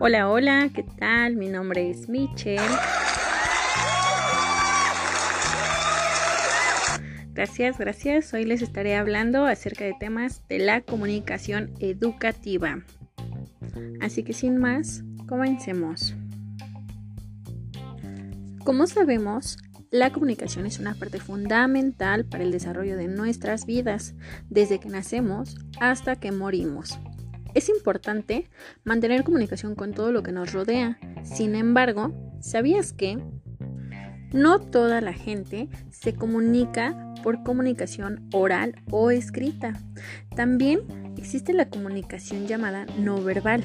Hola, hola, ¿qué tal? Mi nombre es Michelle. Gracias, gracias. Hoy les estaré hablando acerca de temas de la comunicación educativa. Así que sin más, comencemos. Como sabemos, la comunicación es una parte fundamental para el desarrollo de nuestras vidas, desde que nacemos hasta que morimos. Es importante mantener comunicación con todo lo que nos rodea. Sin embargo, ¿sabías que no toda la gente se comunica por comunicación oral o escrita? También existe la comunicación llamada no verbal,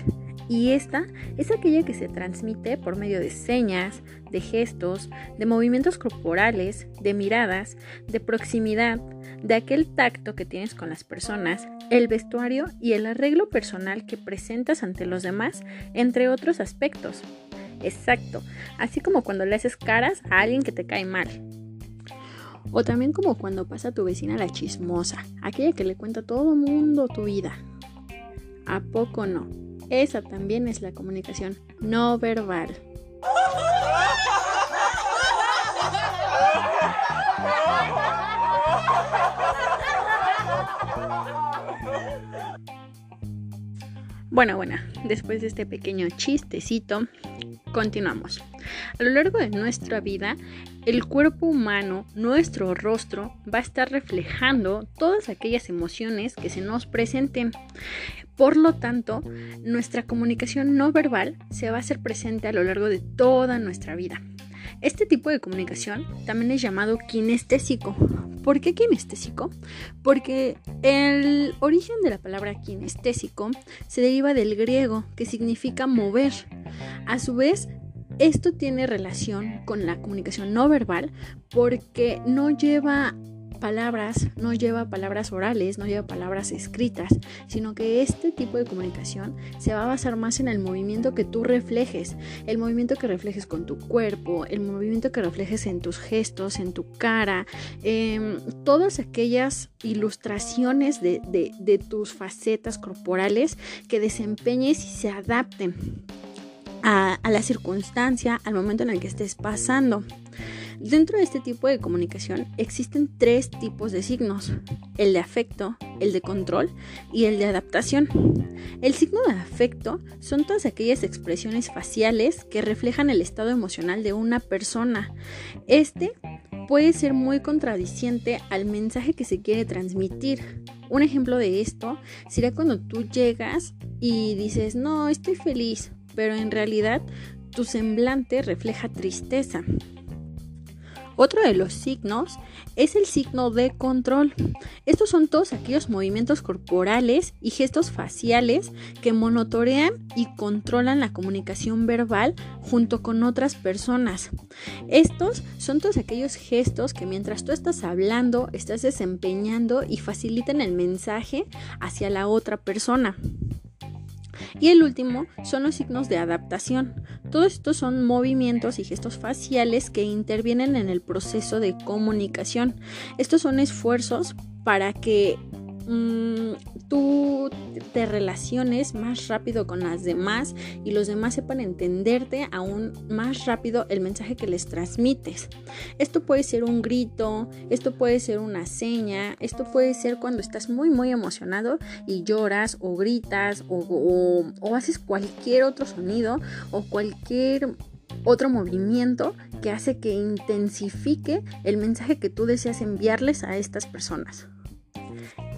y esta es aquella que se transmite por medio de señas, de gestos, de movimientos corporales, de miradas, de proximidad, de aquel tacto que tienes con las personas, el vestuario y el arreglo personal que presentas ante los demás, entre otros aspectos. Exacto, así como cuando le haces caras a alguien que te cae mal. O también como cuando pasa tu vecina la chismosa, aquella que le cuenta a todo mundo tu vida. ¿A poco no? Esa también es la comunicación no verbal. Bueno, bueno, después de este pequeño chistecito, continuamos. A lo largo de nuestra vida, el cuerpo humano, nuestro rostro, va a estar reflejando todas aquellas emociones que se nos presenten. Por lo tanto, nuestra comunicación no verbal se va a hacer presente a lo largo de toda nuestra vida. Este tipo de comunicación también es llamado kinestésico. ¿Por qué kinestésico? Porque el origen de la palabra kinestésico se deriva del griego, que significa mover. A su vez, esto tiene relación con la comunicación no verbal porque no lleva palabras, no lleva palabras orales, no lleva palabras escritas, sino que este tipo de comunicación se va a basar más en el movimiento que tú reflejes, el movimiento que reflejes con tu cuerpo, el movimiento que reflejes en tus gestos, en tu cara, em, todas aquellas ilustraciones de, tus facetas corporales que desempeñes y se adapten a, a la circunstancia, al momento en el que estés pasando. Dentro de este tipo de comunicación existen tres tipos de signos, el de afecto, el de control y el de adaptación. El signo de afecto son todas aquellas expresiones faciales que reflejan el estado emocional de una persona. Este puede ser muy contradiciente al mensaje que se quiere transmitir. Un ejemplo de esto sería cuando tú llegas y dices, no, estoy feliz, pero en realidad tu semblante refleja tristeza. Otro de los signos es el signo de control. Estos son todos aquellos movimientos corporales y gestos faciales que monitorean y controlan la comunicación verbal junto con otras personas. Estos son todos aquellos gestos que mientras tú estás hablando, estás desempeñando y facilitan el mensaje hacia la otra persona. Y el último son los signos de adaptación. Todos estos son movimientos y gestos faciales que intervienen en el proceso de comunicación. Estos son esfuerzos para que Mm, tú te relaciones más rápido con las demás y los demás sepan entenderte aún más rápido el mensaje que les transmites. Esto puede ser un grito, esto puede ser una seña, esto puede ser cuando estás muy muy emocionado y lloras o gritas o, o haces cualquier otro sonido o cualquier otro movimiento que hace que intensifique el mensaje que tú deseas enviarles a estas personas.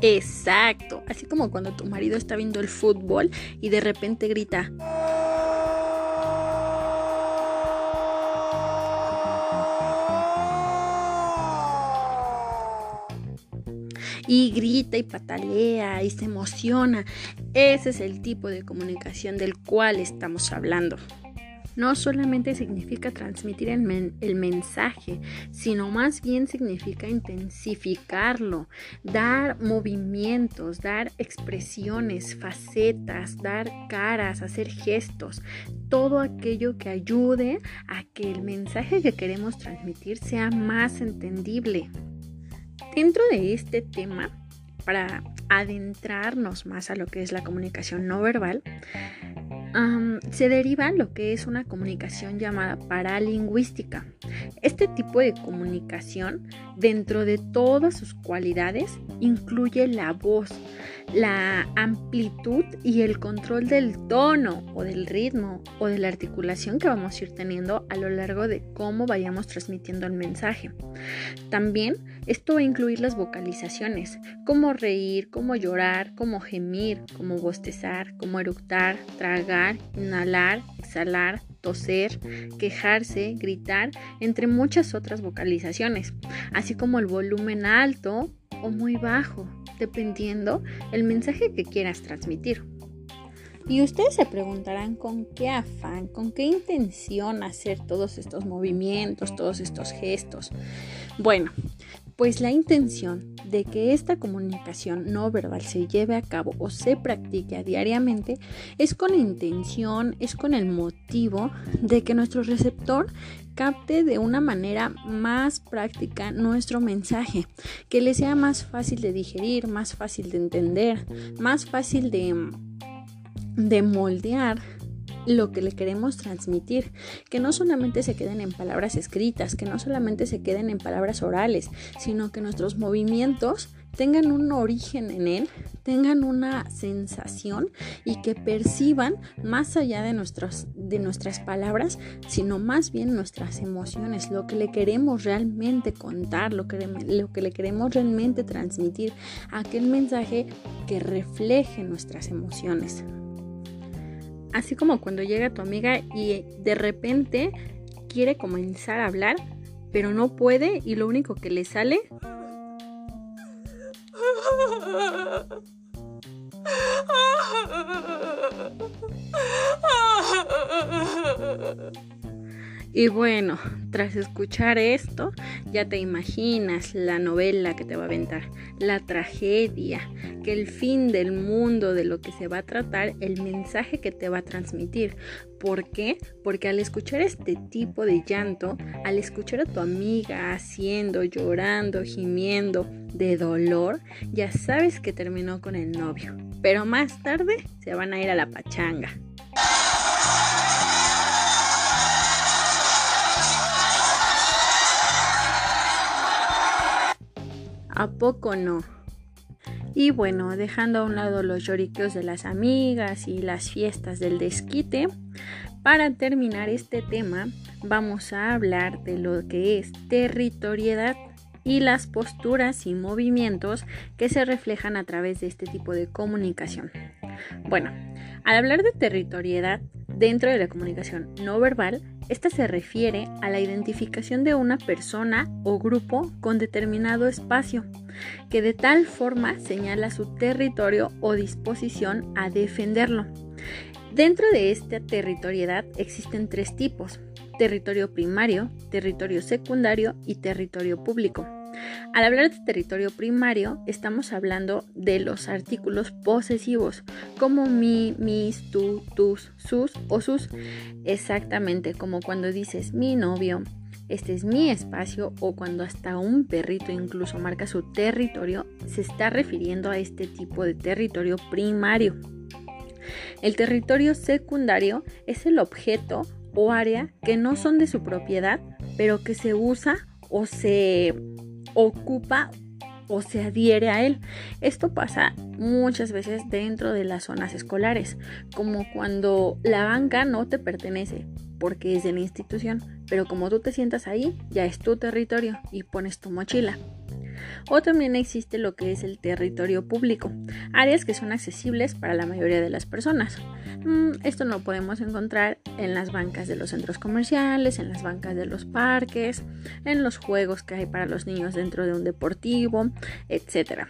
Exacto, así como cuando tu marido está viendo el fútbol y de repente grita. y grita y patalea y se emociona. Ese es el tipo de comunicación del cual estamos hablando no solamente significa transmitir el, mensaje, sino más bien significa intensificarlo, dar movimientos, dar expresiones, facetas, dar caras, hacer gestos, todo aquello que ayude a que el mensaje que queremos transmitir sea más entendible. Dentro de este tema, para adentrarnos más a lo que es la comunicación no verbal, se deriva lo que es una comunicación llamada paralingüística. Este tipo de comunicación, dentro de todas sus cualidades, incluye la voz, la amplitud y el control del tono o del ritmo o de la articulación que vamos a ir teniendo a lo largo de cómo vayamos transmitiendo el mensaje. También esto va a incluir las vocalizaciones, como reír, como llorar, como gemir, como bostezar, como eructar, tragar, inhalar, exhalar, toser, quejarse, gritar, entre muchas otras vocalizaciones, así como el volumen alto o muy bajo, dependiendo el mensaje que quieras transmitir. Y ustedes se preguntarán con qué afán, con qué intención hacer todos estos movimientos, todos estos gestos. Bueno, pues la intención de que esta comunicación no verbal se lleve a cabo o se practique diariamente es con la intención, es con el motivo de que nuestro receptor capte de una manera más práctica nuestro mensaje, que le sea más fácil de digerir, más fácil de entender, más fácil de de moldear lo que le queremos transmitir, que no solamente se queden en palabras escritas, que no solamente se queden en palabras orales, sino que nuestros movimientos tengan un origen en él, tengan una sensación y que perciban más allá de, nuestras de nuestras palabras, sino más bien nuestras emociones, lo que le queremos realmente contar, lo que, lo que le queremos realmente transmitir, aquel mensaje que refleje nuestras emociones. Así como cuando llega tu amiga y de repente quiere comenzar a hablar, pero no puede y lo único que le sale Y bueno, tras escuchar esto, ya te imaginas la novela que te va a aventar, la tragedia, que el fin del mundo de lo que se va a tratar, el mensaje que te va a transmitir. ¿Por qué? Porque al escuchar este tipo de llanto, al escuchar a tu amiga haciendo, llorando, gimiendo de dolor, ya sabes que terminó con el novio. Pero más tarde se van a ir a la pachanga. ¿A poco no? Y bueno, dejando a un lado los lloriqueos de las amigas y las fiestas del desquite, para terminar este tema vamos a hablar de lo que es territoriedad y las posturas y movimientos que se reflejan a través de este tipo de comunicación. Bueno, al hablar de territoriedad dentro de la comunicación no verbal, esta se refiere a la identificación de una persona o grupo con determinado espacio, que de tal forma señala su territorio o disposición a defenderlo. Dentro de esta territoriedad existen tres tipos, territorio primario, territorio secundario y territorio público. Al hablar de territorio primario, estamos hablando de los artículos posesivos, como mi, mis, tú, tus, sus o sus. Exactamente como cuando dices mi novio, este es mi espacio o cuando hasta un perrito incluso marca su territorio, se está refiriendo a este tipo de territorio primario. El territorio secundario es el objeto o área que no son de su propiedad, pero que se usa o se ocupa o se adhiere a él. Esto pasa muchas veces dentro de las zonas escolares, como cuando la banca no te pertenece porque es de la institución, pero como tú te sientas ahí, ya es tu territorio y pones tu mochila. O también existe lo que es el territorio público, áreas que son accesibles para la mayoría de las personas. Mm, esto no lo podemos encontrar en las bancas de los centros comerciales, en las bancas de los parques, en los juegos que hay para los niños dentro de un deportivo, etc.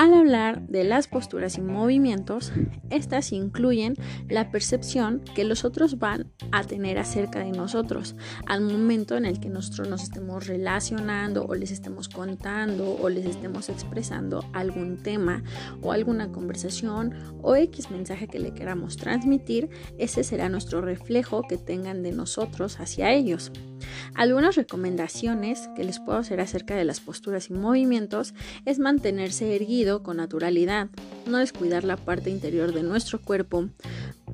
Al hablar de las posturas y movimientos, estas incluyen la percepción que los otros van a tener acerca de nosotros al momento en el que nosotros nos estemos relacionando o les estemos contando o les estemos expresando algún tema o alguna conversación o X mensaje que le queramos transmitir, ese será nuestro reflejo que tengan de nosotros hacia ellos. Algunas recomendaciones que les puedo hacer acerca de las posturas y movimientos es mantenerse erguido con naturalidad, no descuidar la parte interior de nuestro cuerpo,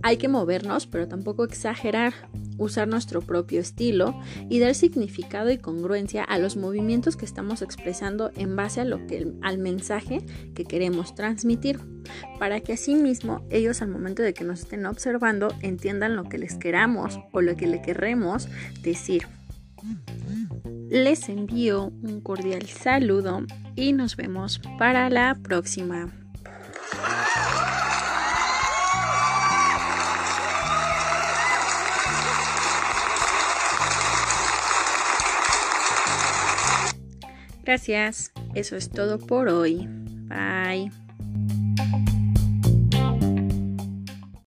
Hay que movernos, pero tampoco exagerar, usar nuestro propio estilo y dar significado y congruencia a los movimientos que estamos expresando en base a lo que, al mensaje que queremos transmitir, para que asimismo ellos al momento de que nos estén observando entiendan lo que les queramos o lo que le queremos decir. Les envío un cordial saludo y nos vemos para la próxima. Gracias, eso es todo por hoy. Bye.